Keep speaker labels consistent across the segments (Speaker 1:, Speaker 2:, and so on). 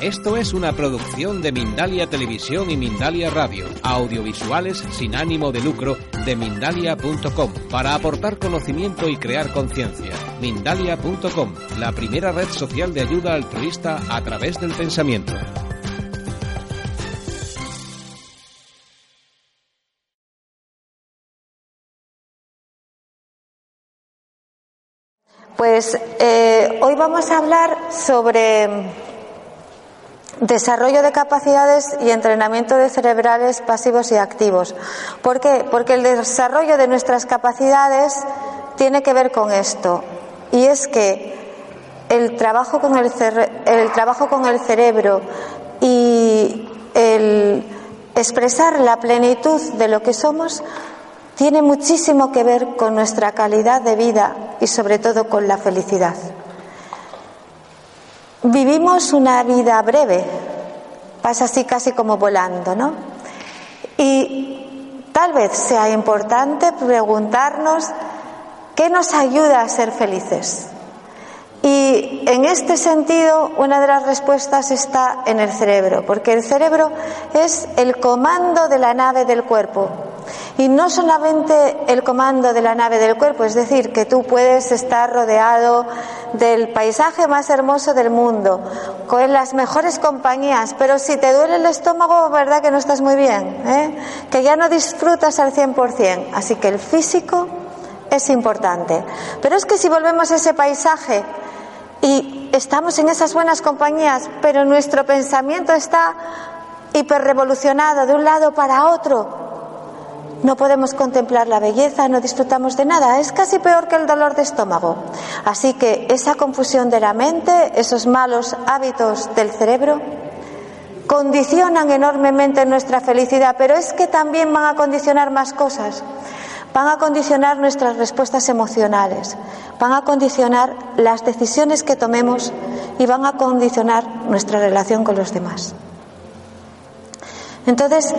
Speaker 1: Esto es una producción de Mindalia Televisión y Mindalia Radio, audiovisuales sin ánimo de lucro de mindalia.com, para aportar conocimiento y crear conciencia. Mindalia.com, la primera red social de ayuda altruista a través del pensamiento.
Speaker 2: Pues eh, hoy vamos a hablar sobre desarrollo de capacidades y entrenamiento de cerebrales pasivos y activos. ¿Por qué? Porque el desarrollo de nuestras capacidades tiene que ver con esto. Y es que el trabajo con el, el trabajo con el cerebro y el expresar la plenitud de lo que somos tiene muchísimo que ver con nuestra calidad de vida y sobre todo con la felicidad. Vivimos una vida breve, pasa así casi como volando, ¿no? Y tal vez sea importante preguntarnos qué nos ayuda a ser felices. Y en este sentido, una de las respuestas está en el cerebro, porque el cerebro es el comando de la nave del cuerpo. Y no solamente el comando de la nave del cuerpo, es decir, que tú puedes estar rodeado del paisaje más hermoso del mundo, con las mejores compañías, pero si te duele el estómago, ¿verdad que no estás muy bien? ¿eh? Que ya no disfrutas al 100%. Así que el físico es importante. Pero es que si volvemos a ese paisaje, y estamos en esas buenas compañías, pero nuestro pensamiento está hiperrevolucionado de un lado para otro. No podemos contemplar la belleza, no disfrutamos de nada. Es casi peor que el dolor de estómago. Así que esa confusión de la mente, esos malos hábitos del cerebro, condicionan enormemente nuestra felicidad, pero es que también van a condicionar más cosas van a condicionar nuestras respuestas emocionales, van a condicionar las decisiones que tomemos y van a condicionar nuestra relación con los demás. Entonces,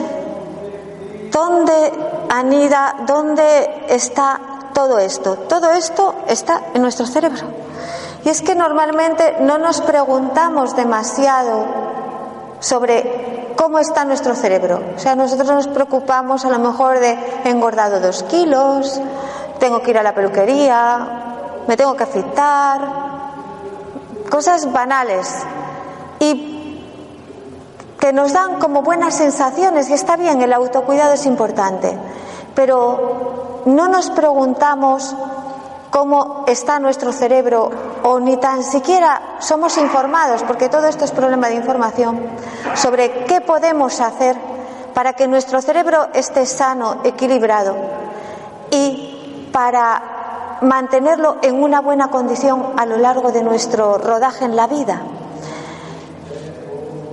Speaker 2: ¿dónde anida, dónde está todo esto? Todo esto está en nuestro cerebro. Y es que normalmente no nos preguntamos demasiado sobre cómo está nuestro cerebro. O sea, nosotros nos preocupamos a lo mejor de engordado dos kilos, tengo que ir a la peluquería, me tengo que afeitar, cosas banales que nos dan como buenas sensaciones y está bien, el autocuidado es importante, pero no nos preguntamos cómo está nuestro cerebro o ni tan siquiera somos informados, porque todo esto es problema de información, sobre qué podemos hacer para que nuestro cerebro esté sano, equilibrado y para mantenerlo en una buena condición a lo largo de nuestro rodaje en la vida.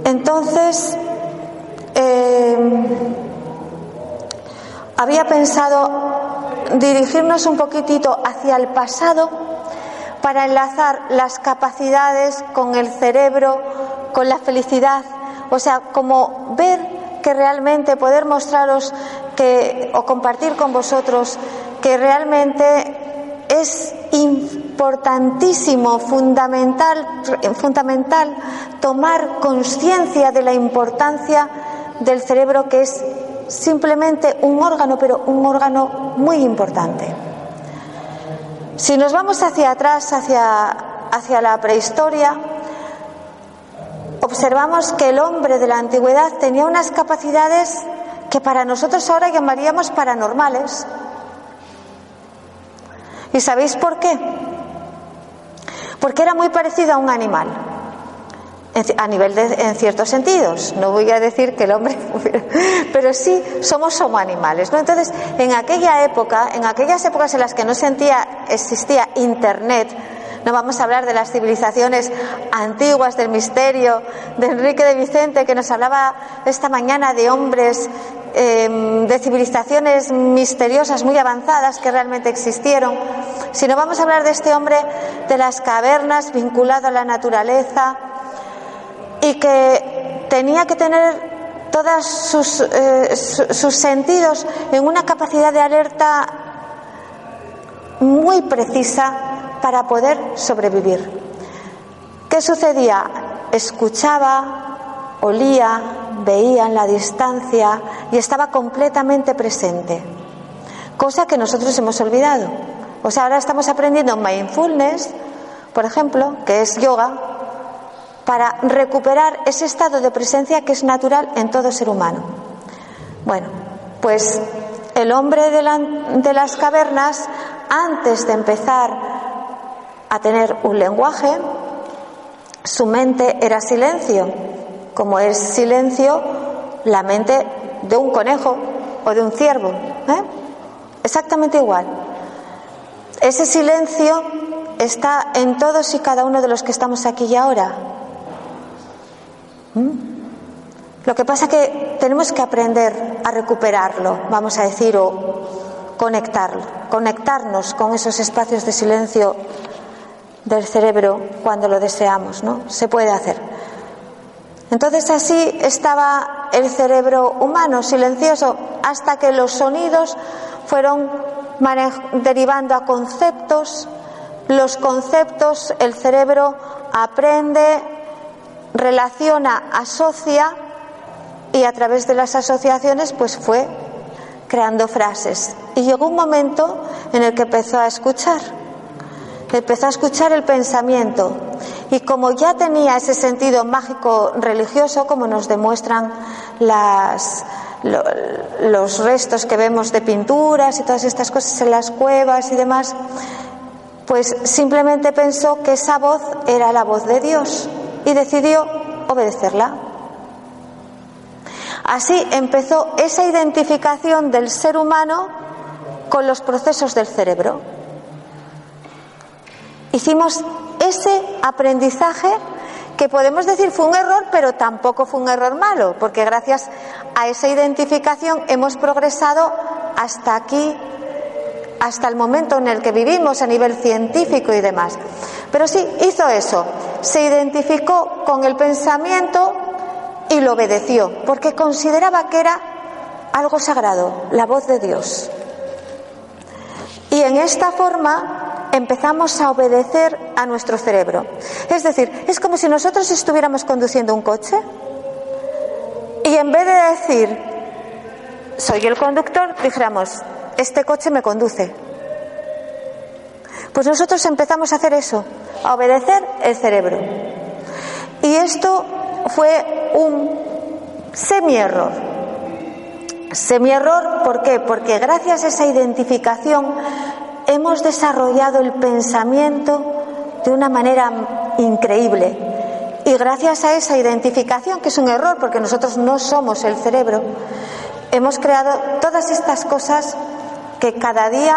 Speaker 2: Entonces, eh, había pensado dirigirnos un poquitito hacia el pasado para enlazar las capacidades con el cerebro, con la felicidad, o sea, como ver que realmente poder mostraros que o compartir con vosotros que realmente es importantísimo, fundamental, fundamental tomar conciencia de la importancia del cerebro que es simplemente un órgano, pero un órgano muy importante. Si nos vamos hacia atrás, hacia, hacia la prehistoria, observamos que el hombre de la antigüedad tenía unas capacidades que para nosotros ahora llamaríamos paranormales. ¿Y sabéis por qué? Porque era muy parecido a un animal a nivel de, en ciertos sentidos. No voy a decir que el hombre, pero sí somos como animales. ¿no? Entonces, en aquella época, en aquellas épocas en las que no sentía, existía Internet, No vamos a hablar de las civilizaciones antiguas, del misterio de Enrique de Vicente, que nos hablaba esta mañana de hombres, em, de civilizaciones misteriosas muy avanzadas que realmente existieron, sino vamos a hablar de este hombre de las cavernas vinculado a la naturaleza y que tenía que tener todos sus, eh, sus sentidos en una capacidad de alerta muy precisa para poder sobrevivir. ¿Qué sucedía? Escuchaba, olía, veía en la distancia y estaba completamente presente, cosa que nosotros hemos olvidado. O sea, ahora estamos aprendiendo mindfulness, por ejemplo, que es yoga, para recuperar ese estado de presencia que es natural en todo ser humano. Bueno, pues el hombre de, las cavernas, antes de empezar a tener un lenguaje, su mente era silencio, como es silencio la mente de un conejo o de un ciervo. ¿eh? Exactamente igual. Ese silencio está en todos y cada uno de los que estamos aquí y ahora. ¿Mm? Lo que pasa es que tenemos que aprender a recuperarlo, vamos a decir, o conectarlo, conectarnos con esos espacios de silencio del cerebro cuando lo deseamos, ¿no? Se puede hacer. Entonces así estaba el cerebro humano, silencioso, hasta que los sonidos fueron derivando a conceptos, los conceptos el cerebro aprende relaciona, asocia y a través de las asociaciones pues fue creando frases. Y llegó un momento en el que empezó a escuchar, empezó a escuchar el pensamiento. Y como ya tenía ese sentido mágico religioso, como nos demuestran los restos que vemos de pinturas y todas estas cosas en las cuevas y demás, pues simplemente pensó que esa voz era la voz de Dios y decidió obedecerla. Así empezó esa identificación del ser humano con los procesos del cerebro. Hicimos ese aprendizaje que podemos decir fue un error, pero tampoco fue un error malo, porque gracias a esa identificación hemos progresado hasta aquí, hasta el momento en el que vivimos a nivel científico y demás. Pero sí, hizo eso, se identificó con el pensamiento y lo obedeció, porque consideraba que era algo sagrado, la voz de Dios. Y en esta forma empezamos a obedecer a nuestro cerebro. Es decir, es como si nosotros estuviéramos conduciendo un coche y en vez de decir, soy el conductor, dijéramos, este coche me conduce. Pues nosotros empezamos a hacer eso, a obedecer el cerebro. Y esto fue un semi-error. Semi-error, ¿por qué? Porque gracias a esa identificación hemos desarrollado el pensamiento de una manera increíble. Y gracias a esa identificación, que es un error porque nosotros no somos el cerebro, hemos creado todas estas cosas que cada día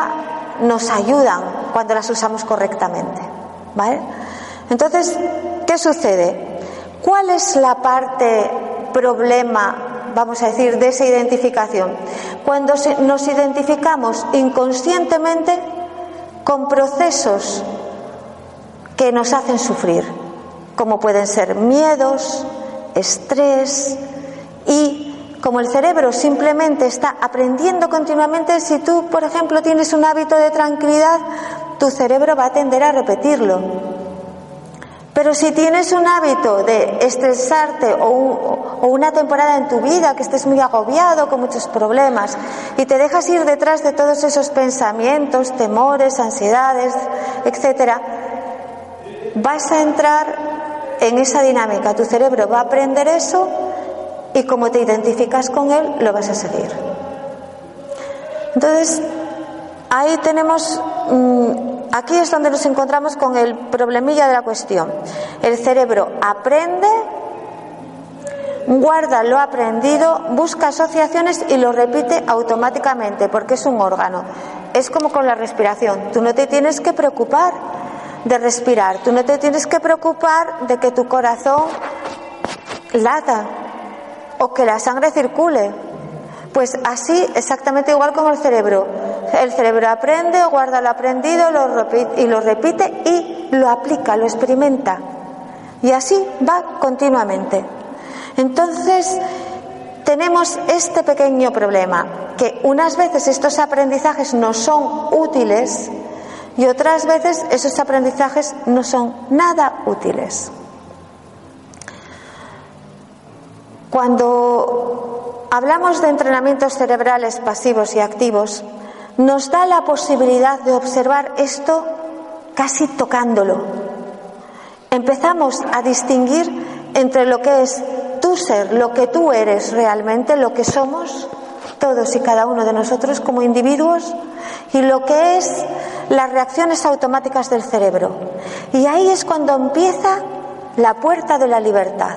Speaker 2: nos ayudan cuando las usamos correctamente. ¿Vale? Entonces, ¿qué sucede? ¿Cuál es la parte problema, vamos a decir, de esa identificación? Cuando nos identificamos inconscientemente con procesos que nos hacen sufrir, como pueden ser miedos, estrés y como el cerebro simplemente está aprendiendo continuamente, si tú, por ejemplo, tienes un hábito de tranquilidad, tu cerebro va a tender a repetirlo. Pero si tienes un hábito de estresarte o, una temporada en tu vida que estés muy agobiado con muchos problemas y te dejas ir detrás de todos esos pensamientos, temores, ansiedades, etcétera, vas a entrar en esa dinámica. Tu cerebro va a aprender eso y como te identificas con él, lo vas a seguir. Entonces, ahí tenemos, mm, aquí es donde nos encontramos con el problemilla de la cuestión. El cerebro aprende, guarda lo aprendido, busca asociaciones y lo repite automáticamente porque es un órgano. Es como con la respiración, tú no te tienes que preocupar de respirar. Tú no te tienes que preocupar de que tu corazón lata o que la sangre circule. Pues así, exactamente igual como el cerebro. El cerebro aprende, guarda lo aprendido lo y lo repite y lo aplica, lo experimenta. Y así va continuamente. Entonces, tenemos este pequeño problema, que unas veces estos aprendizajes no son útiles y otras veces esos aprendizajes no son nada útiles. Cuando hablamos de entrenamientos cerebrales pasivos y activos, nos da la posibilidad de observar esto casi tocándolo. Empezamos a distinguir entre lo que es tu ser, lo que tú eres realmente, lo que somos, todos y cada uno de nosotros como individuos, y lo que es las reacciones automáticas del cerebro. Y ahí es cuando empieza la puerta de la libertad.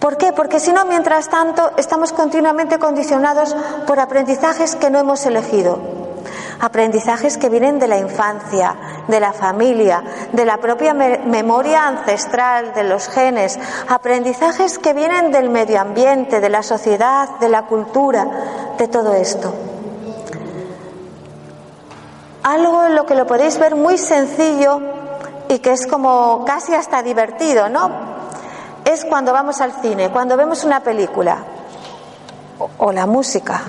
Speaker 2: ¿Por qué? Porque si no, mientras tanto, estamos continuamente condicionados por aprendizajes que no hemos elegido. Aprendizajes que vienen de la infancia, de la familia, de la propia memoria ancestral, de los genes. Aprendizajes que vienen del medio ambiente, de la sociedad, de la cultura, de todo esto. Algo en lo que lo podéis ver muy sencillo y que es como casi hasta divertido, ¿no? Es cuando vamos al cine, cuando vemos una película o, la música.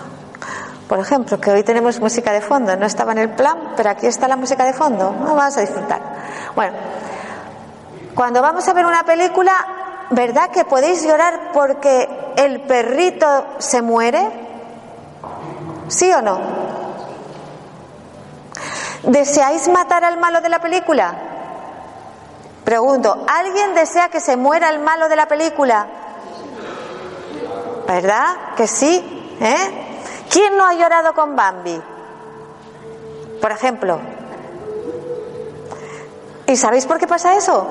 Speaker 2: Por ejemplo, que hoy tenemos música de fondo, no estaba en el plan, pero aquí está la música de fondo, vamos a disfrutar. Bueno, cuando vamos a ver una película, ¿verdad que podéis llorar porque el perrito se muere? ¿Sí o no? ¿Deseáis matar al malo de la película? Pregunto, ¿alguien desea que se muera el malo de la película? ¿Verdad? Que sí. ¿Eh? ¿Quién no ha llorado con Bambi? Por ejemplo. ¿Y sabéis por qué pasa eso?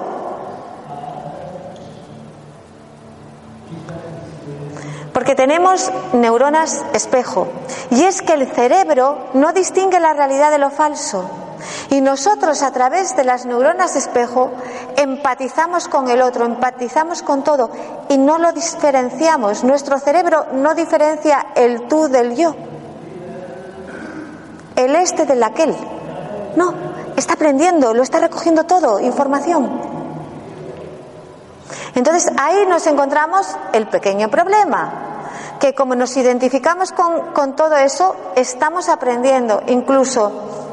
Speaker 2: Porque tenemos neuronas espejo. Y es que el cerebro no distingue la realidad de lo falso. Y nosotros a través de las neuronas espejo empatizamos con el otro, empatizamos con todo y no lo diferenciamos. Nuestro cerebro no diferencia el tú del yo, el este del aquel. No, está aprendiendo, lo está recogiendo todo, información. Entonces ahí nos encontramos el pequeño problema, que como nos identificamos con, con todo eso, estamos aprendiendo incluso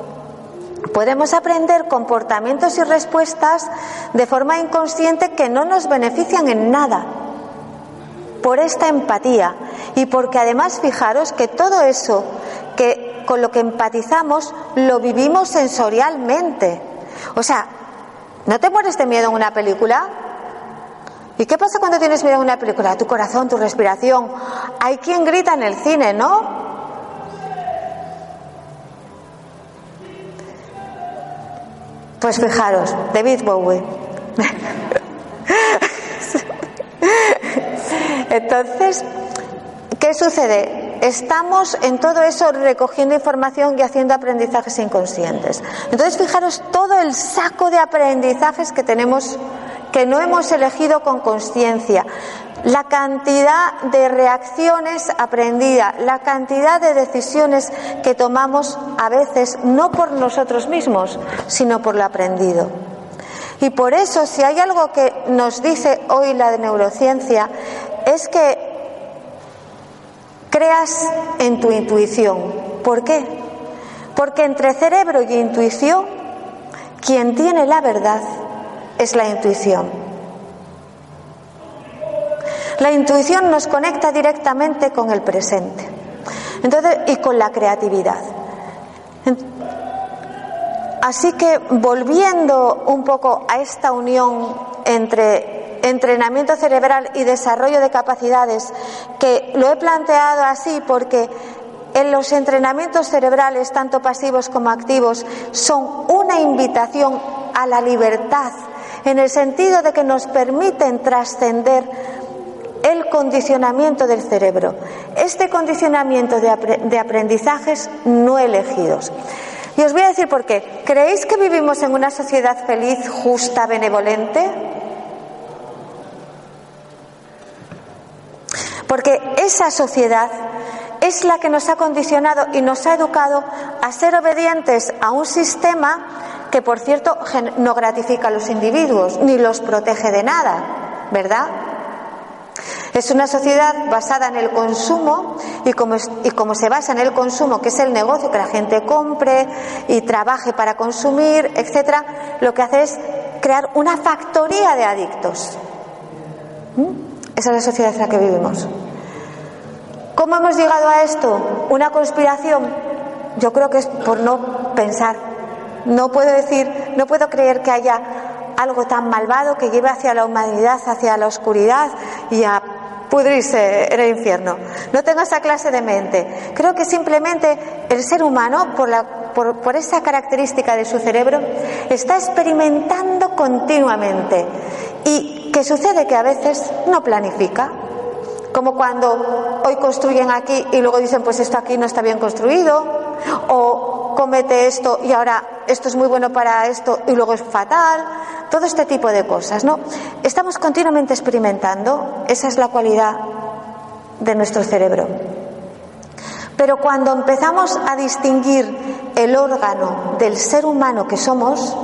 Speaker 2: Podemos aprender comportamientos y respuestas de forma inconsciente que no nos benefician en nada por esta empatía y porque además fijaros que todo eso que con lo que empatizamos lo vivimos sensorialmente. O sea, ¿no te mueres de miedo en una película? ¿Y qué pasa cuando tienes miedo en una película? Tu corazón, tu respiración. Hay quien grita en el cine, ¿no? Pues fijaros, David Bowie. Entonces, ¿qué sucede? Estamos en todo eso recogiendo información y haciendo aprendizajes inconscientes. Entonces, fijaros todo el saco de aprendizajes que tenemos que no hemos elegido con conciencia la cantidad de reacciones aprendidas, la cantidad de decisiones que tomamos a veces no por nosotros mismos, sino por lo aprendido. Y por eso, si hay algo que nos dice hoy la neurociencia, es que creas en tu intuición. ¿Por qué? Porque entre cerebro y intuición, quien tiene la verdad es la intuición. La intuición nos conecta directamente con el presente. Entonces, y con la creatividad. Así que volviendo un poco a esta unión entre entrenamiento cerebral y desarrollo de capacidades, que lo he planteado así porque en los entrenamientos cerebrales, tanto pasivos como activos, son una invitación a la libertad, en el sentido de que nos permiten trascender el condicionamiento del cerebro. Este condicionamiento de, aprendizajes no elegidos. Y os voy a decir por qué. ¿Creéis que vivimos en una sociedad feliz, justa, benevolente? Porque esa sociedad es la que nos ha condicionado y nos ha educado a ser obedientes a un sistema que, por cierto, no gratifica a los individuos ni los protege de nada, ¿verdad? Es una sociedad basada en el consumo y como, y como, se basa en el consumo, que es el negocio, que la gente compre y trabaje para consumir, etcétera, lo que hace es crear una factoría de adictos. ¿Mm? Esa es la sociedad en la que vivimos. ¿Cómo hemos llegado a esto? ¿Una conspiración? Yo creo que es por no pensar. No puedo decir, no puedo creer que haya algo tan malvado que lleve hacia la humanidad, hacia la oscuridad y a pudrirse en el infierno. No tengo esa clase de mente. Creo que simplemente el ser humano, por, esa característica de su cerebro, está experimentando continuamente. ¿Y qué sucede? Que a veces no planifica. Como cuando hoy construyen aquí y luego dicen, pues esto aquí no está bien construido, o comete esto y ahora esto es muy bueno para esto y luego es fatal, todo este tipo de cosas, ¿no? Estamos continuamente experimentando, esa es la cualidad de nuestro cerebro. Pero cuando empezamos a distinguir el órgano del ser humano que somos,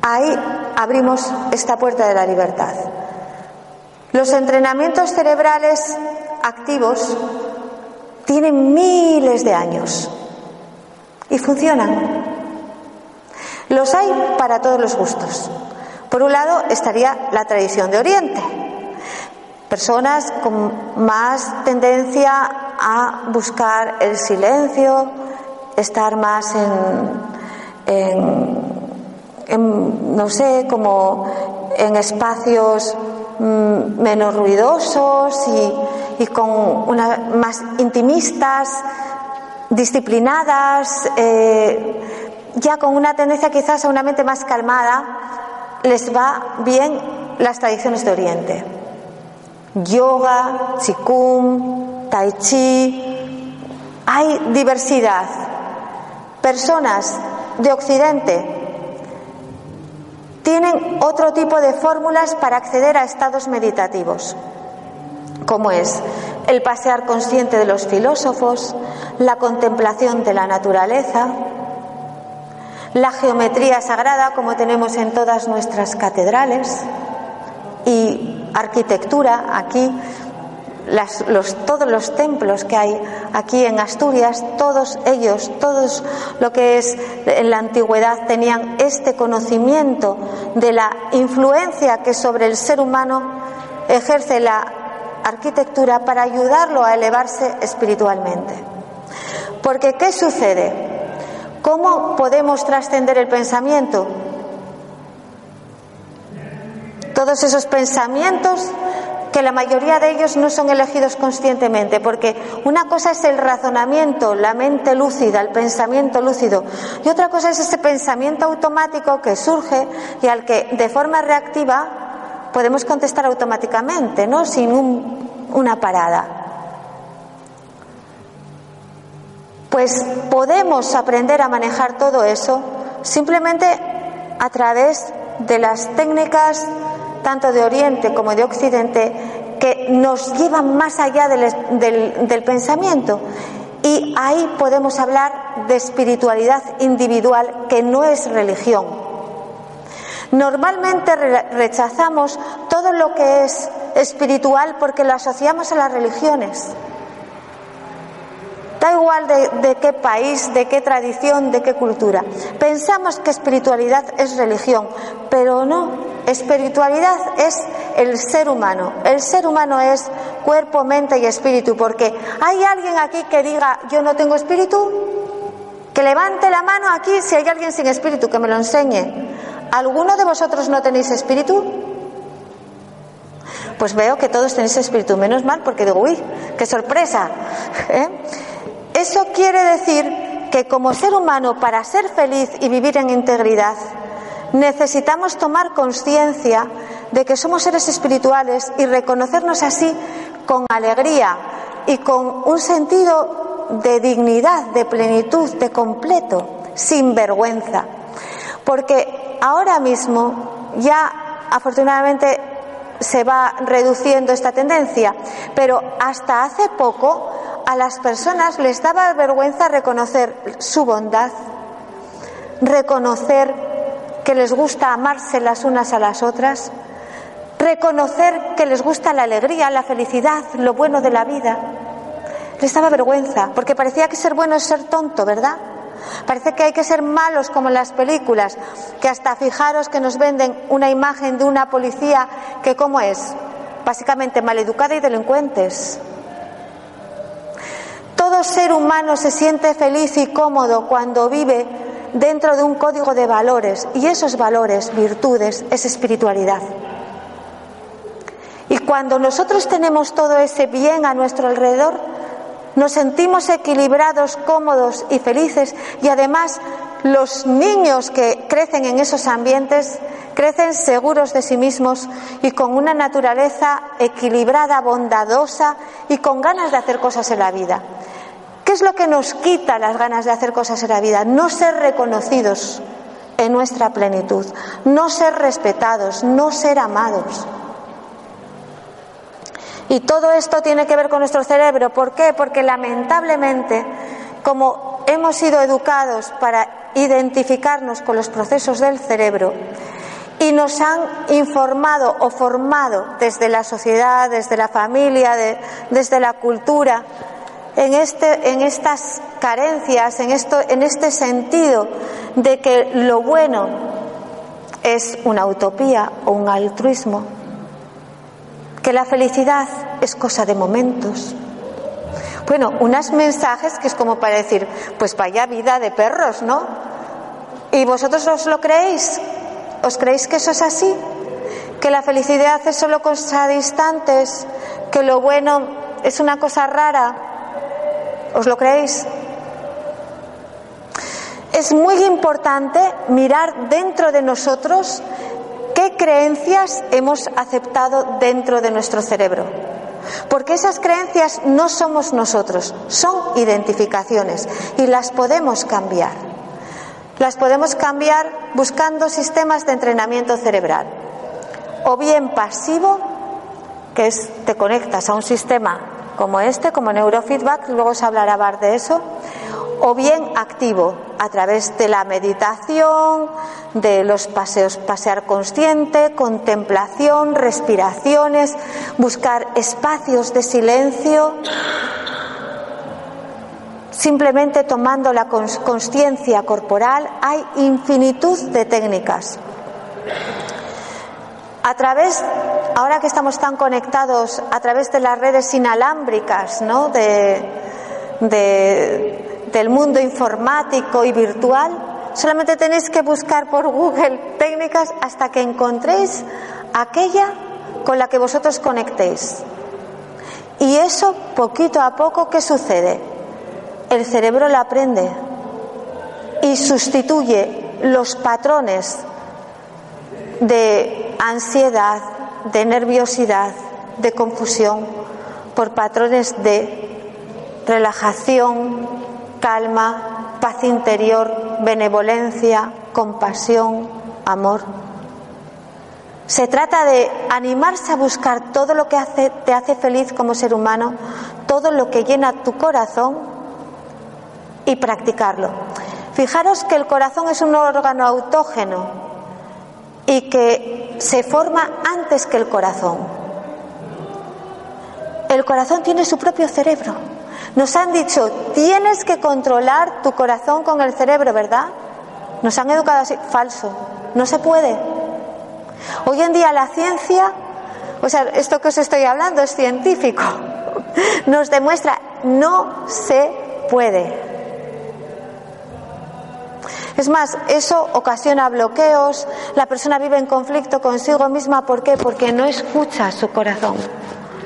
Speaker 2: ahí abrimos esta puerta de la libertad. Los entrenamientos cerebrales activos tienen miles de años y funcionan. Los hay para todos los gustos. Por un lado estaría la tradición de Oriente. Personas con más tendencia a buscar el silencio, estar más en, no sé, como en espacios Mm, menos ruidosos y, con una, más intimistas, disciplinadas, eh, ya con una tendencia quizás a una mente más calmada, les va bien las tradiciones de Oriente. Yoga, Qigong, Tai Chi, hay diversidad. Personas de Occidente tienen otro tipo de fórmulas para acceder a estados meditativos, como es el pasear consciente de los filósofos, la contemplación de la naturaleza, la geometría sagrada como tenemos en todas nuestras catedrales y arquitectura aquí todos los templos que hay aquí en Asturias, todos ellos, todos lo que es en la antigüedad, tenían este conocimiento de la influencia que sobre el ser humano ejerce la arquitectura para ayudarlo a elevarse espiritualmente. Porque ¿qué sucede? ¿Cómo podemos trascender el pensamiento? Todos esos pensamientos que la mayoría de ellos no son elegidos conscientemente, porque una cosa es el razonamiento, la mente lúcida, el pensamiento lúcido, y otra cosa es ese pensamiento automático que surge y al que de forma reactiva podemos contestar automáticamente, ¿no? Sin una parada. Pues podemos aprender a manejar todo eso simplemente a través de las técnicas tanto de Oriente como de Occidente, que nos llevan más allá del, pensamiento. Y ahí podemos hablar de espiritualidad individual que no es religión. Normalmente rechazamos todo lo que es espiritual porque lo asociamos a las religiones. Da igual de, qué país, de qué tradición, de qué cultura. Pensamos que espiritualidad es religión, pero no. Espiritualidad es el ser humano. El ser humano es cuerpo, mente y espíritu, porque hay alguien aquí que diga yo no tengo espíritu. Que levante la mano aquí si hay alguien sin espíritu, que me lo enseñe. ¿Alguno de vosotros no tenéis espíritu? Pues veo que todos tenéis espíritu, menos mal, porque digo, uy, qué sorpresa. ¿eh? Eso quiere decir que como ser humano, para ser feliz y vivir en integridad, necesitamos tomar conciencia de que somos seres espirituales y reconocernos así con alegría y con un sentido de dignidad, de plenitud, de completo, sin vergüenza. Porque ahora mismo ya afortunadamente se va reduciendo esta tendencia, pero hasta hace poco a las personas les daba vergüenza reconocer su bondad, reconocer que les gusta amarse las unas a las otras, reconocer que les gusta la alegría, la felicidad, lo bueno de la vida. Les daba vergüenza, porque parecía que ser bueno es ser tonto, ¿verdad? Parece que hay que ser malos como en las películas, que hasta fijaros que nos venden una imagen de una policía que cómo es, básicamente maleducada y delincuentes. Todo ser humano se siente feliz y cómodo cuando vive dentro de un código de valores y esos valores, virtudes, es espiritualidad. Y cuando nosotros tenemos todo ese bien a nuestro alrededor, nos sentimos equilibrados, cómodos y felices y además los niños que crecen en esos ambientes crecen seguros de sí mismos y con una naturaleza equilibrada, bondadosa y con ganas de hacer cosas en la vida. ¿Qué es lo que nos quita las ganas de hacer cosas en la vida? No ser reconocidos en nuestra plenitud, no ser respetados, no ser amados. Y todo esto tiene que ver con nuestro cerebro. ¿Por qué? Porque lamentablemente, como hemos sido educados para identificarnos con los procesos del cerebro y nos han informado o formado desde la sociedad, desde la familia, desde la cultura, en, este, en estas carencias, en, esto, en este sentido de que lo bueno es una utopía o un altruismo, que la felicidad es cosa de momentos. Bueno, unos mensajes que es como para decir, pues vaya vida de perros, ¿no? ¿Y vosotros os lo creéis? ¿Os creéis que eso es así? ¿Que la felicidad es solo cosa distantes? ¿Que lo bueno es una cosa rara? ¿Os lo creéis? Es muy importante mirar dentro de nosotros ¿Qué creencias hemos aceptado dentro de nuestro cerebro? Porque esas creencias no somos nosotros, son identificaciones y las podemos cambiar. Las podemos cambiar buscando sistemas de entrenamiento cerebral. O bien pasivo, que es te conectas a un sistema como este, como neurofeedback, luego se hablará de eso, o bien activo a través de la meditación, de los paseos, pasear consciente, contemplación, respiraciones, buscar espacios de silencio, simplemente tomando la conciencia corporal, hay infinitud de técnicas. A través, ahora que estamos tan conectados, a través de las redes inalámbricas, ¿no? de, del mundo informático y virtual, solamente tenéis que buscar por Google técnicas hasta que encontréis aquella con la que vosotros conectéis. Y eso, poquito a poco, ¿qué sucede? El cerebro la aprende y sustituye los patrones de ansiedad, de nerviosidad, de confusión, por patrones de relajación, calma, paz interior, benevolencia, compasión, amor. Se trata de animarse a buscar todo lo que te hace feliz como ser humano, todo lo que llena tu corazón y practicarlo. Fijaros que el corazón es un órgano autógeno y que se forma antes que el corazón. El corazón tiene su propio cerebro. Nos han dicho, tienes que controlar tu corazón con el cerebro, ¿verdad? Nos han educado así, falso, no se puede. Hoy en día la ciencia, o sea, esto que os estoy hablando es científico, nos demuestra, no se puede. Es más, eso ocasiona bloqueos, la persona vive en conflicto consigo misma, ¿por qué? Porque no escucha su corazón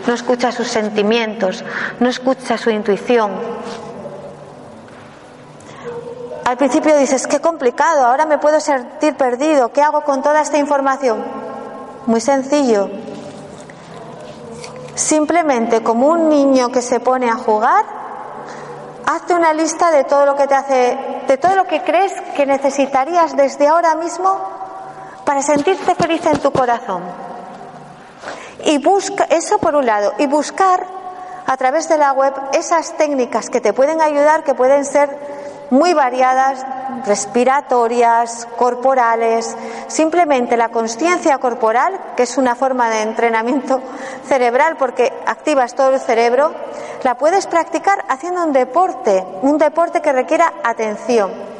Speaker 2: no escucha sus sentimientos, no escucha su intuición. Al principio dices, qué complicado, ahora me puedo sentir perdido, ¿qué hago con toda esta información? Muy sencillo. Simplemente como un niño que se pone a jugar, hazte una lista de todo lo que te hace, de todo lo que crees que necesitarías desde ahora mismo para sentirte feliz en tu corazón. Y busca, eso por un lado, y buscar a través de la web esas técnicas que te pueden ayudar, que pueden ser muy variadas, respiratorias, corporales, simplemente la conciencia corporal, que es una forma de entrenamiento cerebral porque activas todo el cerebro, la puedes practicar haciendo un deporte, un deporte que requiera atención.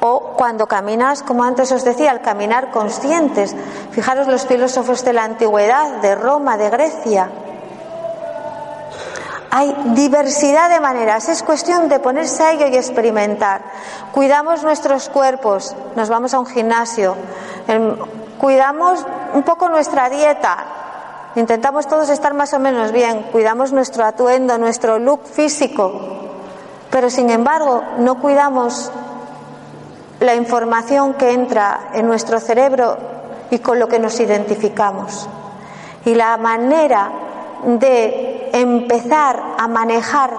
Speaker 2: O cuando caminas, como antes os decía, al caminar conscientes. Fijaros los filósofos de la antigüedad, de Roma, de Grecia, hay diversidad de maneras, es cuestión de ponerse a ello y experimentar. Cuidamos nuestros cuerpos, nos vamos a un gimnasio, em, cuidamos un poco nuestra dieta, intentamos todos estar más o menos bien, cuidamos nuestro atuendo, nuestro look físico, pero sin embargo no cuidamos la información que entra en nuestro cerebro y con lo que nos identificamos. Y la manera de empezar a manejar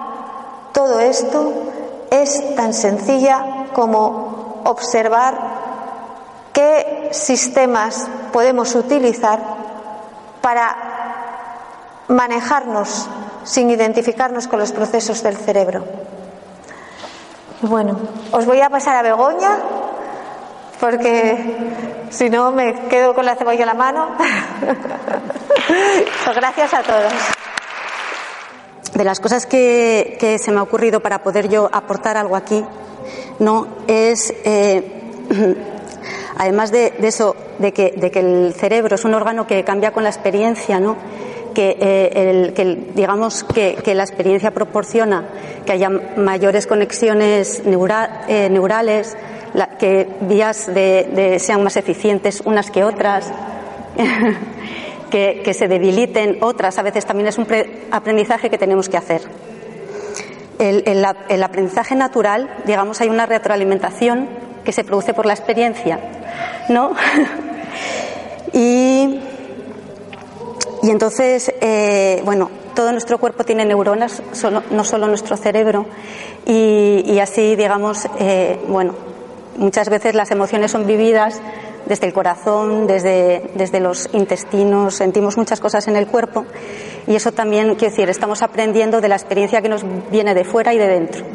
Speaker 2: todo esto es tan sencilla como observar qué sistemas podemos utilizar para manejarnos sin identificarnos con los procesos del cerebro. Bueno, os voy a pasar a Begoña porque si no me quedo con la cebolla en la mano. pues gracias a todos.
Speaker 3: De las cosas que, se me ha ocurrido para poder yo aportar algo aquí, no es eh, además de, eso, de que, de que, el cerebro es un órgano que cambia con la experiencia, ¿no? Que, eh, el, digamos que, la experiencia proporciona que haya mayores conexiones eh, neurales, que vías de, sean más eficientes unas que otras, que, se debiliten otras. A veces también es un aprendizaje que tenemos que hacer. El, el, aprendizaje natural, digamos, hay una retroalimentación que se produce por la experiencia, ¿no? y, y entonces, eh, bueno, todo nuestro cuerpo tiene neuronas, no solo nuestro cerebro, y, así, digamos, eh, bueno, Muchas veces las emociones son vividas desde el corazón, desde, desde los intestinos, sentimos muchas cosas en el cuerpo y eso también, quiero decir, estamos aprendiendo de la experiencia que nos viene de fuera y de dentro.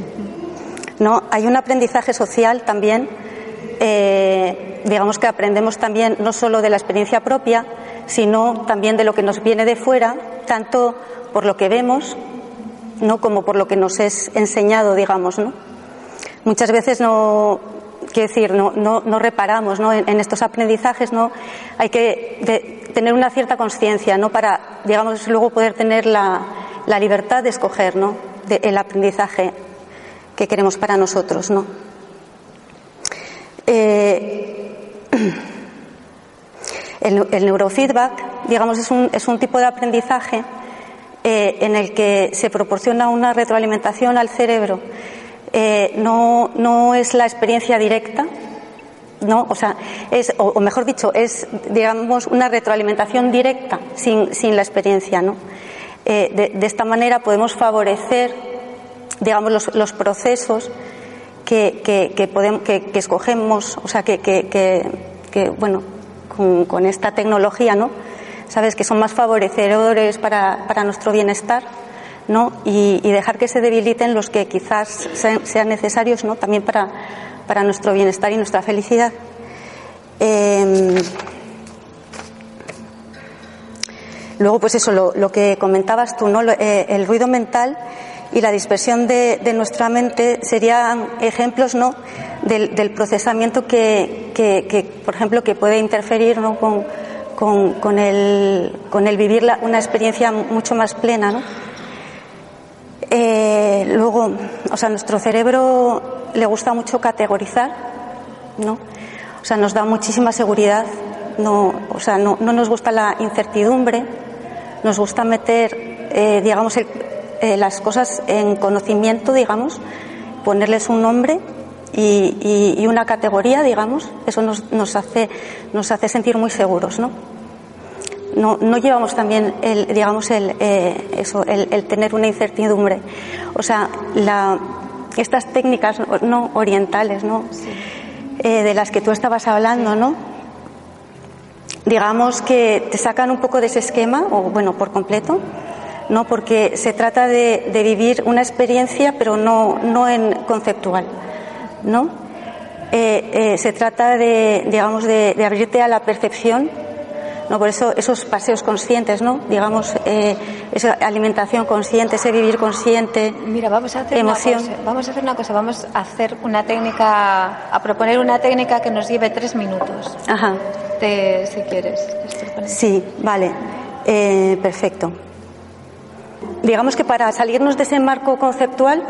Speaker 3: ¿No? Hay un aprendizaje social también, eh, digamos que aprendemos también no solo de la experiencia propia, sino también de lo que nos viene de fuera, tanto por lo que vemos, no como por lo que nos es enseñado, digamos, ¿no? Muchas veces no, quiero decir, no, no, reparamos ¿no? En, estos aprendizajes, ¿no? Hay que tener una cierta conciencia, ¿no? Para, digamos, luego poder tener la, la libertad de escoger, ¿no? el aprendizaje que queremos para nosotros, ¿no? Eh, el, neurofeedback, digamos, es un, es un tipo de aprendizaje eh, en el que se proporciona una retroalimentación al cerebro eh, no, no es la experiencia directa, ¿no? O sea, es, o, mejor dicho, es, digamos, una retroalimentación directa sin, sin la experiencia, ¿no? Eh, de, esta manera podemos favorecer, digamos, los, procesos que, que, podemos, que, escogemos, o sea, que bueno, con, esta tecnología, ¿no? Sabes que son más favorecedores para, para nuestro bienestar ¿no? Y, dejar que se debiliten los que quizás sean, necesarios ¿no? también para, para, nuestro bienestar y nuestra felicidad. Em, luego, pues eso, lo, que comentabas tú, ¿no? Eh, el ruido mental y la dispersión de, nuestra mente serían ejemplos ¿no? del, procesamiento que, que, por ejemplo, que puede interferir ¿no? con, con, con, el, con el vivir una experiencia mucho más plena. ¿no? Eh, luego, o sea, nuestro cerebro le gusta mucho categorizar, ¿no? O sea, nos da muchísima seguridad, no, o sea, no, no nos gusta la incertidumbre, nos gusta meter, eh, digamos, eh, las cosas en conocimiento, digamos, ponerles un nombre y, y, una categoría, digamos, eso nos, nos, hace, nos hace sentir muy seguros, ¿no? no, no llevamos también el, digamos, el, eh, eso, el, el, tener una incertidumbre. O sea, la, estas técnicas no orientales, ¿no? Eh, de las que tú estabas hablando, ¿no? Digamos que te sacan un poco de ese esquema, o bueno, por completo, ¿no? Porque se trata de, de vivir una experiencia, pero no, no en conceptual, ¿no? Eh, eh, se trata de, digamos, de, de, abrirte a la percepción, ¿no? Por eso esos paseos conscientes, ¿no? Digamos, eh, esa alimentación consciente, ese vivir consciente.
Speaker 4: Mira, vamos a hacer
Speaker 3: emoción.
Speaker 4: Una cosa, vamos a hacer una cosa, vamos a hacer una técnica, a proponer una técnica que nos lleve tres minutos.
Speaker 3: Ajá.
Speaker 4: De, si quieres.
Speaker 3: Sí, vale, eh, perfecto. Digamos que para salirnos de ese marco conceptual,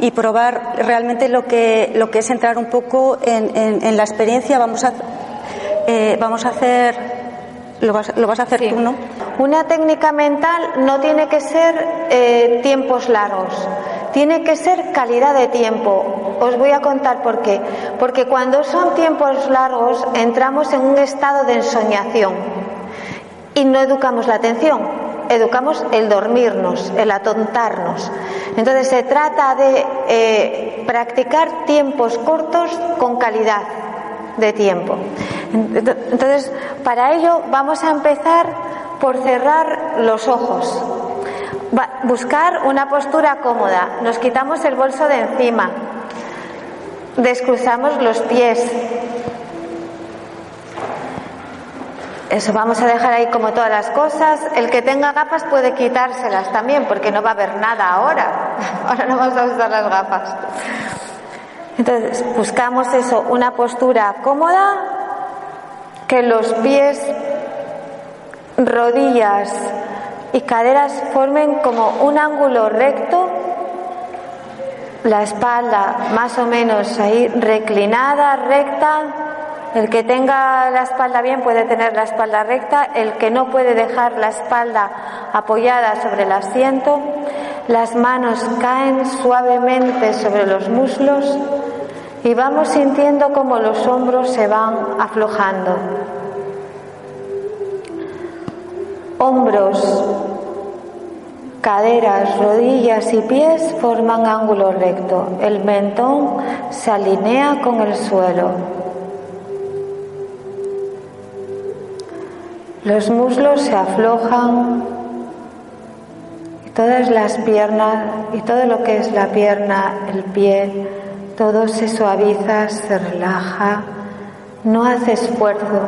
Speaker 3: y probar realmente lo que, lo que es entrar un poco en, en, en la experiencia. Vamos a, eh, vamos a hacer, lo vas, lo vas, a hacer
Speaker 2: sí.
Speaker 3: tú, ¿no?
Speaker 2: Una técnica mental no tiene que ser eh, tiempos largos, tiene que ser calidad de tiempo. Os voy a contar por qué. Porque cuando son tiempos largos entramos en un estado de ensoñación y no educamos la atención educamos el dormirnos, el atontarnos. Entonces se trata de eh, practicar tiempos cortos con calidad de tiempo. Entonces, para ello vamos a empezar por cerrar los ojos. buscar una postura cómoda. Nos quitamos el bolso de encima. Descruzamos los pies. Eso vamos a dejar ahí como todas las cosas. El que tenga gafas puede quitárselas también porque no va a haber nada ahora. Ahora no vamos a usar las gafas. Entonces buscamos eso, una postura cómoda, que los pies, rodillas y caderas formen como un ángulo recto, la espalda más o menos ahí reclinada, recta, el que tenga la espalda bien puede tener la espalda recta, el que no puede dejar la espalda apoyada sobre el asiento, las manos caen suavemente sobre los muslos y vamos sintiendo como los hombros se van aflojando. Hombros, caderas, rodillas y pies forman ángulo recto. El mentón se alinea con el suelo. Los muslos se aflojan y todas las piernas y todo lo que es la pierna, el pie, todo se suaviza, se relaja, no hace esfuerzo.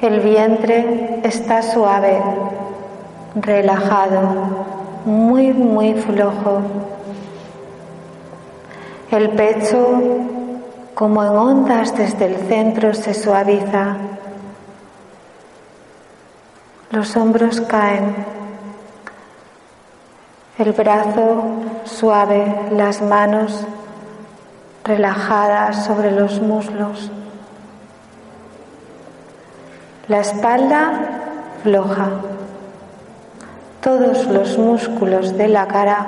Speaker 2: El vientre está suave, relajado, muy, muy flojo. El pecho, como en ondas desde el centro, se suaviza. Los hombros caen, el brazo suave, las manos relajadas sobre los muslos, la espalda floja. Todos los músculos de la cara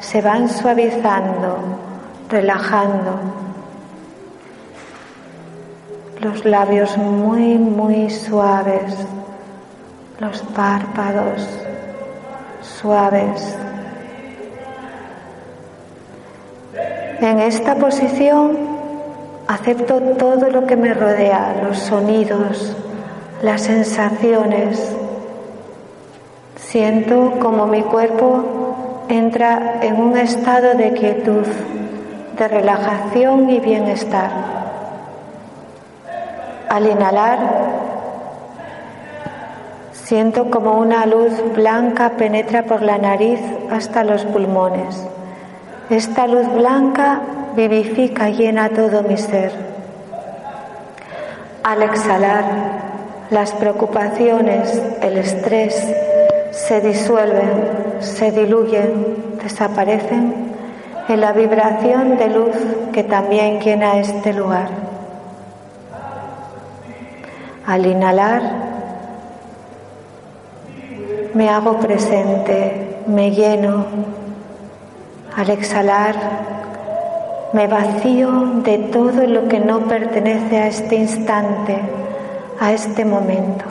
Speaker 2: se van suavizando, relajando. Los labios muy, muy suaves los párpados suaves. En esta posición acepto todo lo que me rodea, los sonidos, las sensaciones. Siento como mi cuerpo entra en un estado de quietud, de relajación y bienestar. Al inhalar, Siento como una luz blanca penetra por la nariz hasta los pulmones. Esta luz blanca vivifica y llena todo mi ser. Al exhalar, las preocupaciones, el estrés se disuelven, se diluyen, desaparecen en la vibración de luz que también llena este lugar. Al inhalar, me hago presente, me lleno. Al exhalar, me vacío de todo lo que no pertenece a este instante, a este momento.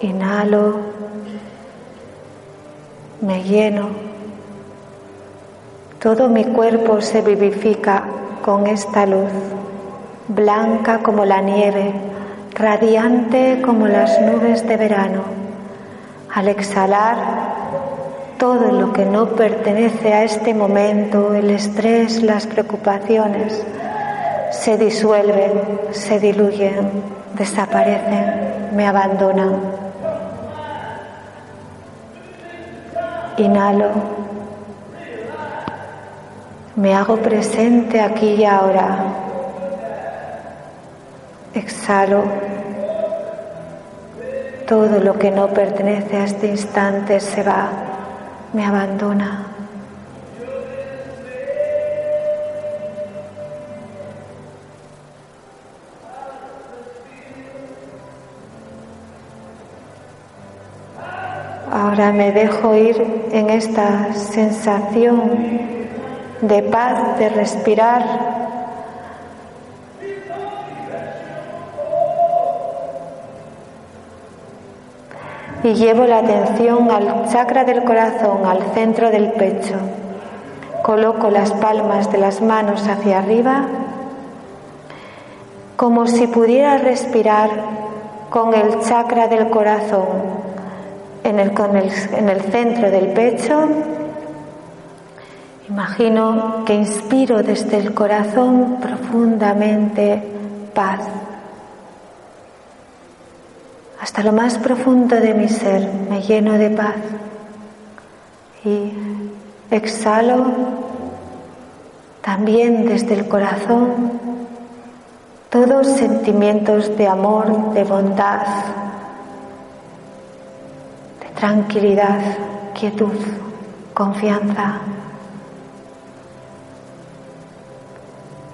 Speaker 2: Inhalo, me lleno. Todo mi cuerpo se vivifica con esta luz, blanca como la nieve, radiante como las nubes de verano. Al exhalar, todo lo que no pertenece a este momento, el estrés, las preocupaciones, se disuelven, se diluyen, desaparecen, me abandonan. Inhalo, me hago presente aquí y ahora. Exhalo, todo lo que no pertenece a este instante se va, me abandona. Ahora me dejo ir en esta sensación de paz, de respirar. Y llevo la atención al chakra del corazón, al centro del pecho. Coloco las palmas de las manos hacia arriba, como si pudiera respirar con el chakra del corazón en el, en el centro del pecho. Imagino que inspiro desde el corazón profundamente paz. Hasta lo más profundo de mi ser me lleno de paz. Y exhalo también desde el corazón todos sentimientos de amor, de bondad, tranquilidad, quietud, confianza.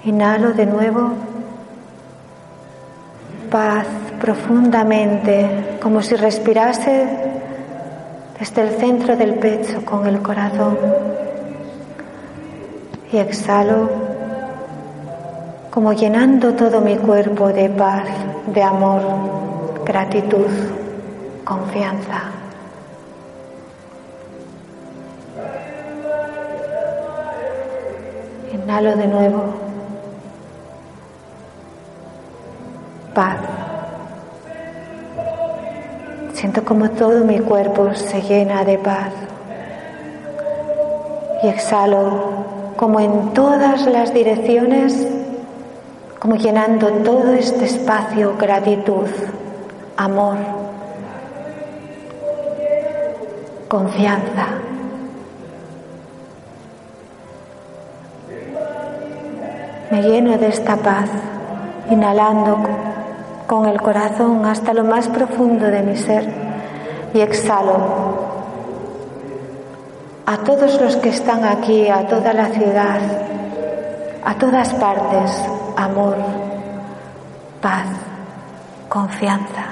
Speaker 2: Inhalo de nuevo paz profundamente, como si respirase desde el centro del pecho con el corazón. Y exhalo como llenando todo mi cuerpo de paz, de amor, gratitud, confianza. Inhalo de nuevo. Paz. Como todo mi cuerpo se llena de paz. Y exhalo como en todas las direcciones, como llenando todo este espacio gratitud, amor, confianza. Me lleno de esta paz, inhalando con el corazón hasta lo más profundo de mi ser y exhalo a todos los que están aquí, a toda la ciudad, a todas partes, amor, paz, confianza.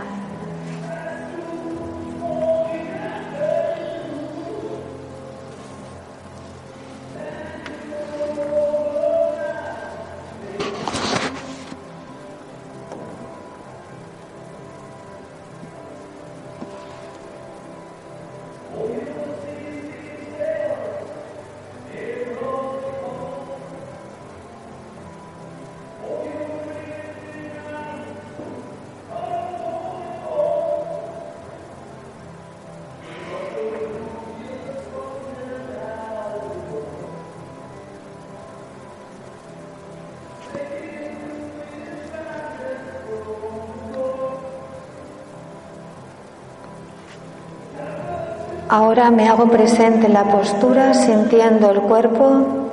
Speaker 2: Ahora me hago presente en la postura sintiendo el cuerpo,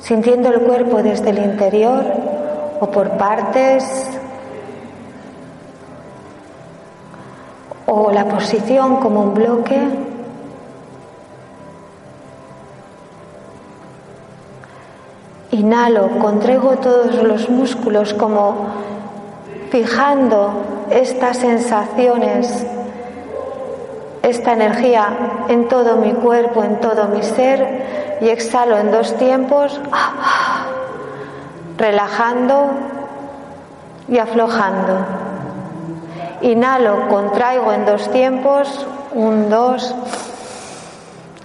Speaker 2: sintiendo el cuerpo desde el interior o por partes o la posición como un bloque. Inhalo, contraigo todos los músculos como fijando estas sensaciones esta energía en todo mi cuerpo, en todo mi ser y exhalo en dos tiempos, relajando y aflojando. Inhalo, contraigo en dos tiempos, un, dos,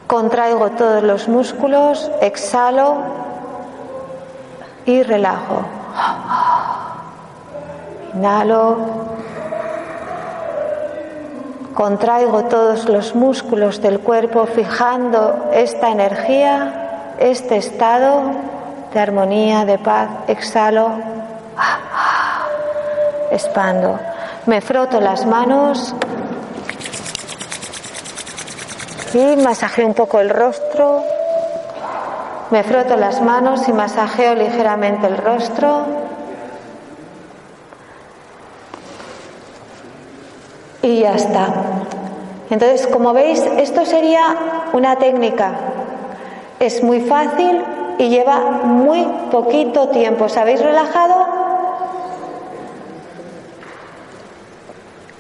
Speaker 2: contraigo todos los músculos, exhalo y relajo. Inhalo, contraigo todos los músculos del cuerpo fijando esta energía, este estado de armonía, de paz, exhalo, expando. Me froto las manos y masajeo un poco el rostro. Me froto las manos y masajeo ligeramente el rostro. Y ya está. Entonces, como veis, esto sería una técnica. Es muy fácil y lleva muy poquito tiempo. ¿Os habéis relajado?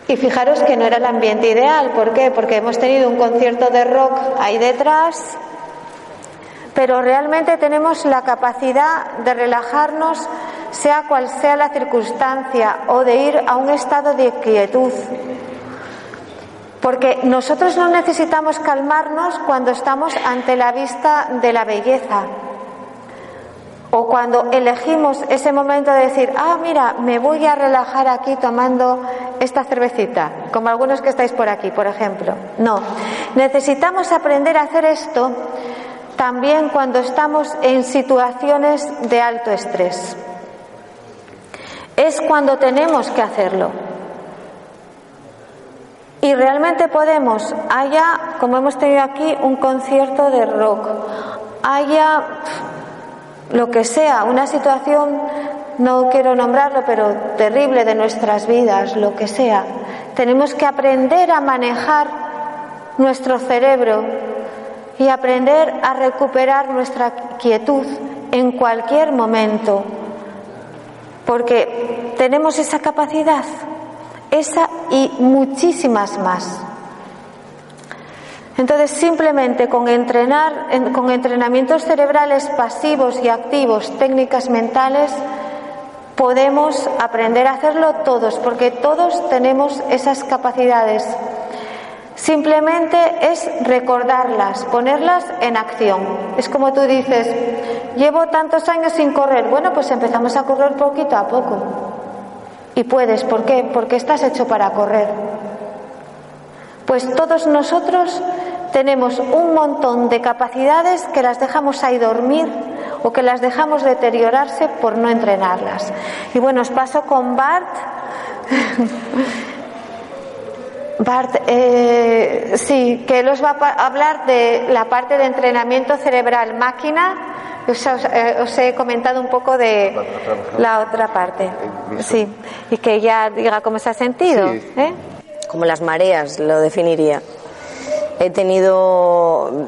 Speaker 2: Y fijaros que no era el ambiente ideal. ¿Por qué? Porque hemos tenido un concierto de rock ahí detrás, pero realmente tenemos la capacidad de relajarnos, sea cual sea la circunstancia, o de ir a un estado de quietud. Porque nosotros no necesitamos calmarnos cuando estamos ante la vista de la belleza. O cuando elegimos ese momento de decir, ah, mira, me voy a relajar aquí tomando esta cervecita, como algunos que estáis por aquí, por ejemplo. No, necesitamos aprender a hacer esto también cuando estamos en situaciones de alto estrés. Es cuando tenemos que hacerlo. Y realmente podemos, haya, como hemos tenido aquí, un concierto de rock, haya lo que sea, una situación, no quiero nombrarlo, pero terrible de nuestras vidas, lo que sea, tenemos que aprender a manejar nuestro cerebro y aprender a recuperar nuestra quietud en cualquier momento, porque tenemos esa capacidad, esa y muchísimas más. Entonces, simplemente con entrenar, con entrenamientos cerebrales pasivos y activos, técnicas mentales, podemos aprender a hacerlo todos, porque todos tenemos esas capacidades. Simplemente es recordarlas, ponerlas en acción. Es como tú dices, llevo tantos años sin correr. Bueno, pues empezamos a correr poquito a poco. Y puedes, ¿por qué? Porque estás hecho para correr. Pues todos nosotros tenemos un montón de capacidades que las dejamos ahí dormir o que las dejamos deteriorarse por no entrenarlas. Y bueno, os paso con Bart. Bart, eh, sí, que él os va a hablar de la parte de entrenamiento cerebral máquina. Os, eh, os, he comentado un poco de la otra parte. Sí, y que ya diga cómo se ha sentido. Sí. ¿eh?
Speaker 5: como las mareas, lo definiría. He tenido,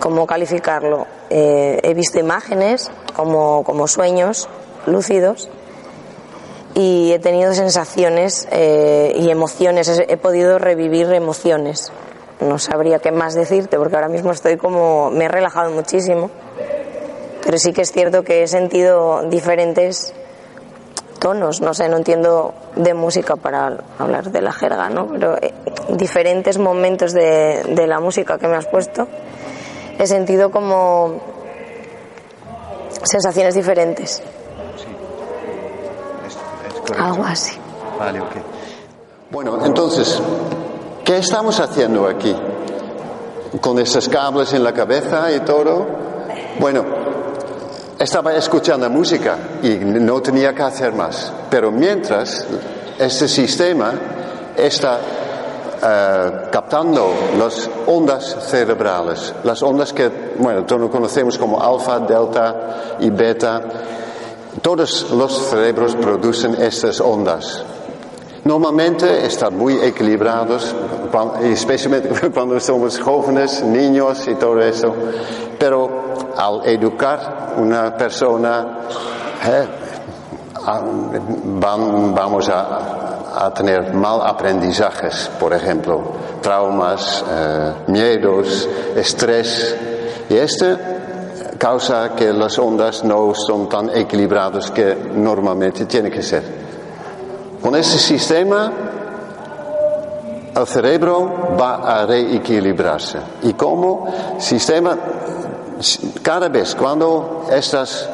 Speaker 5: ¿cómo calificarlo? Eh, he visto imágenes como, como, sueños lúcidos y he tenido sensaciones eh, y emociones, he podido revivir emociones. No sabría qué más decirte porque ahora mismo estoy como, me he relajado muchísimo, pero sí que es cierto que he sentido diferentes tonos, no sé, no entiendo de música para hablar de la jerga, ¿no? Pero eh, diferentes momentos de, de, la música que me has puesto, he sentido como sensaciones diferentes.
Speaker 6: Sí,
Speaker 5: Algo así.
Speaker 6: Vale, ok. Bueno, entonces, ¿qué estamos haciendo aquí? Con esos cables en la cabeza y todo. Bueno, estaba escuchando música y no tenía que hacer más. Pero mientras este sistema está uh, captando las ondas cerebrales, las ondas que, bueno, todos conocemos como alfa, delta y beta, todos los cerebros producen estas ondas. Normalmente están muy equilibrados, especialmente cuando somos jóvenes, niños y todo eso. Pero al educar una persona, eh, vamos a, a, tener mal aprendizajes, por ejemplo, traumas, eh, miedos, estrés. Y este causa que las ondas no son tan equilibradas que normalmente tienen que ser. Con este sistema el cerebro va a reequilibrarse. ¿Y cómo? Sistema, cada vez cuando estás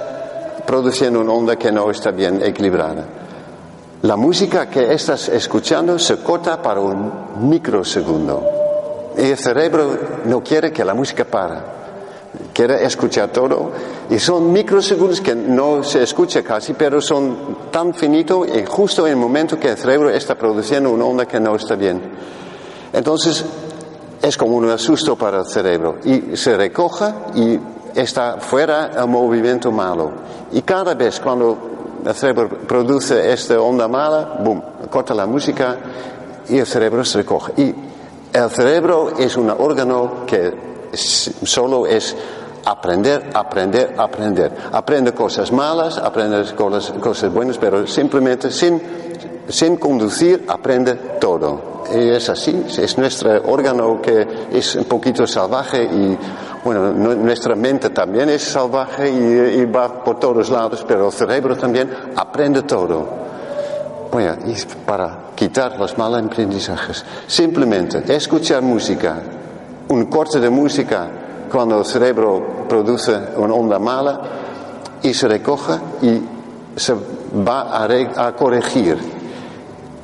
Speaker 6: produciendo una onda que no está bien equilibrada, la música que estás escuchando se corta para un microsegundo. Y el cerebro no quiere que la música pare. Quiere escuchar todo. Y son microsegundos que no se escucha casi, pero son tan finitos y justo en el momento que el cerebro está produciendo una onda que no está bien. Entonces, es como un asusto para el cerebro. Y se recoja y está fuera el movimiento malo. Y cada vez cuando el cerebro produce esta onda mala, boom, corta la música y el cerebro se recoge. Y el cerebro es un órgano que solo es aprender, aprender, aprender. Aprende cosas malas, aprende cosas, cosas buenas, pero simplemente sin, sin conducir aprende todo. Y es así, es nuestro órgano que es un poquito salvaje y bueno, nuestra mente también es salvaje y, va por todos lados, pero el cerebro también aprende todo. Bueno, y para quitar los malos aprendizajes, simplemente escuchar música, un corte de música cuando el cerebro produce una onda mala y se recoge y se va a, a corregir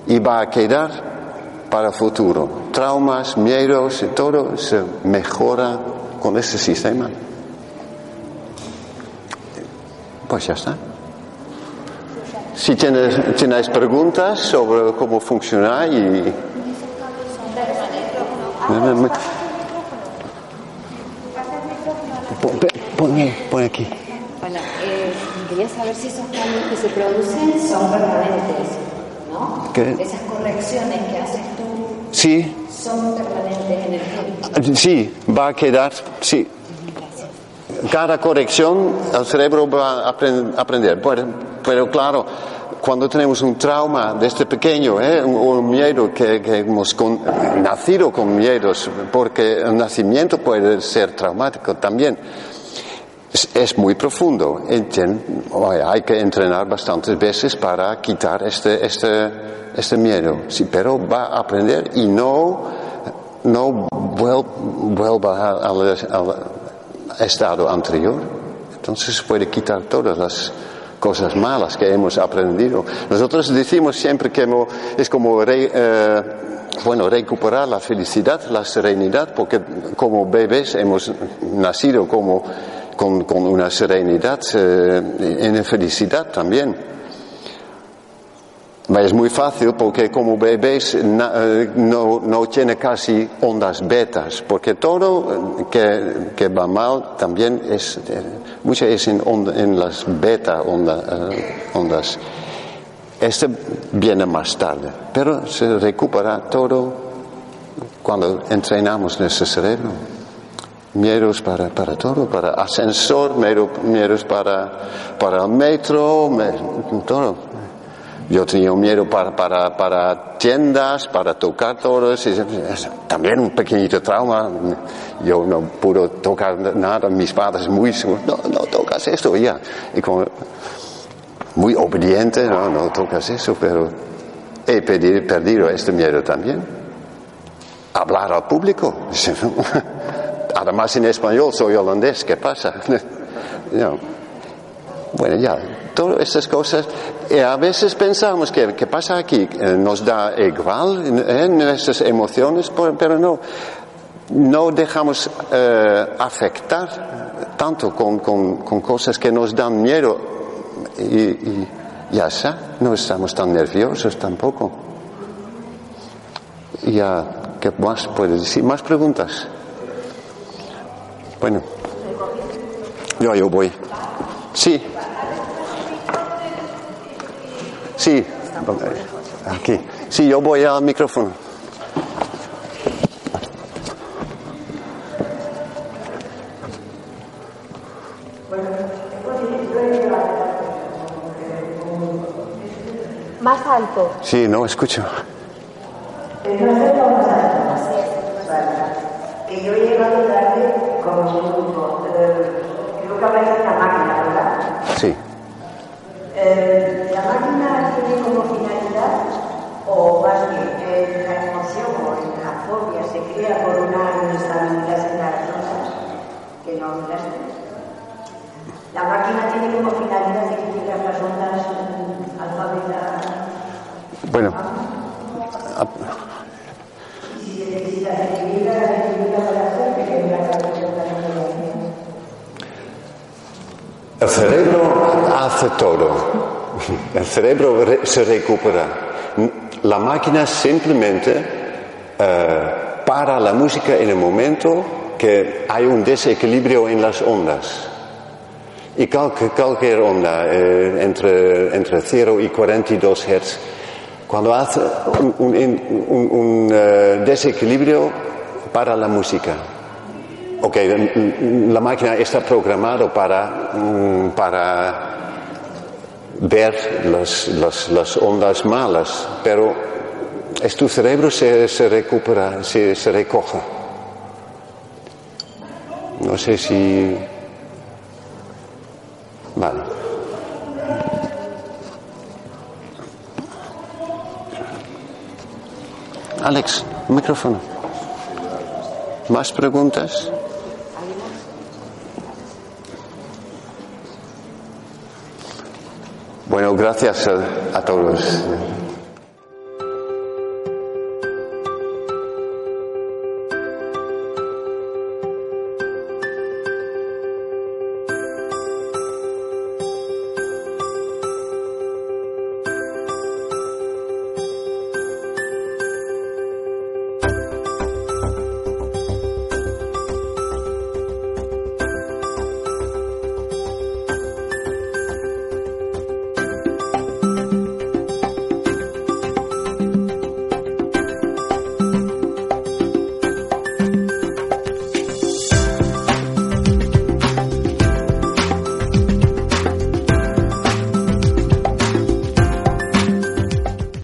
Speaker 6: y va a quedar para el futuro. Traumas, miedos y todo se mejora con ese sistema. Pues ya está. Si tienes, tenéis preguntas sobre cómo funciona y... Pon, aquí.
Speaker 7: Bueno, eh, quería saber si esos cambios que se producen son permanentes, ¿no? ¿Qué? Esas correcciones que haces tú.
Speaker 6: Sí.
Speaker 7: Son permanentes en el.
Speaker 6: Sí, va a quedar, sí. Cada corrección el cerebro va a aprender. Pero, claro, cuando tenemos un trauma desde este pequeño, ¿eh? un, miedo que, hemos nacido con miedos, porque el nacimiento puede ser traumático también, es, muy profundo. Hay que entrenar bastantes veces para quitar este, este, este miedo. Sí, pero va a aprender y no, no vuelva al, estado anterior. Entonces puede quitar todas las cosas malas que hemos aprendido. Nosotros decimos siempre que es como eh, bueno, recuperar la felicidad, la serenidad, porque como bebés hemos nacido como con, con una serenidad eh, en felicidad también. Es muy fácil porque como bebés eh, no, no tiene casi ondas betas, porque todo eh, que, que va mal también es, mucho es en, en las beta ondas. Este viene más tarde, pero se recupera todo cuando entrenamos nuestro cerebro miedos para, para todo, para ascensor, miedos para, para el metro, todo. Yo tenía miedo para, para, para tiendas, para tocar todo. También un pequeñito trauma. Yo no pude tocar nada. Mis padres muy. No, no tocas esto. Ya. Y como, muy obediente. No, no tocas eso. Pero he perdido, perdido este miedo también. Hablar al público. Además en español soy holandés, ¿qué pasa? Bueno, ya, todas estas cosas, eh, a veces pensamos que, ¿qué pasa aquí? Eh, nos da igual eh, nuestras emociones, pero no, no dejamos afectar tanto con, con, cosas que nos dan miedo y, y ya está, no estamos tan nerviosos tampoco. Ya, ¿qué más puedes decir? ¿Más preguntas? Bueno, yo, yo voy. Sí. Sí, aquí. Sí, yo voy al micrófono.
Speaker 7: Más alto.
Speaker 6: Sí, no escucho.
Speaker 8: Que yo he llegado tarde como un grupo. Creo que habláis de la máquina, ¿verdad?
Speaker 6: Sí.
Speaker 8: Eh, se crea por una inestabilidad en las rosas que no las tres. La máquina tiene como finalidad equilibrar las ondas al fabricar. Bueno. Y si para hacer
Speaker 6: El cerebro hace todo. El cerebro se recupera. La máquina simplemente eh, para la música en el momento que hay un desequilibrio en las ondas. Y cualquier onda eh, entre, entre 0 y 42 Hz, cuando hace un, eh, desequilibrio para la música, ok, la máquina está programada para, mm, para ver las, las, ondas malas, pero es tu cerebro se, se recupera, se, se recoge. No sé si... Vale. Alex, micrófono. ¿Más preguntas? Bueno, gracias a todos.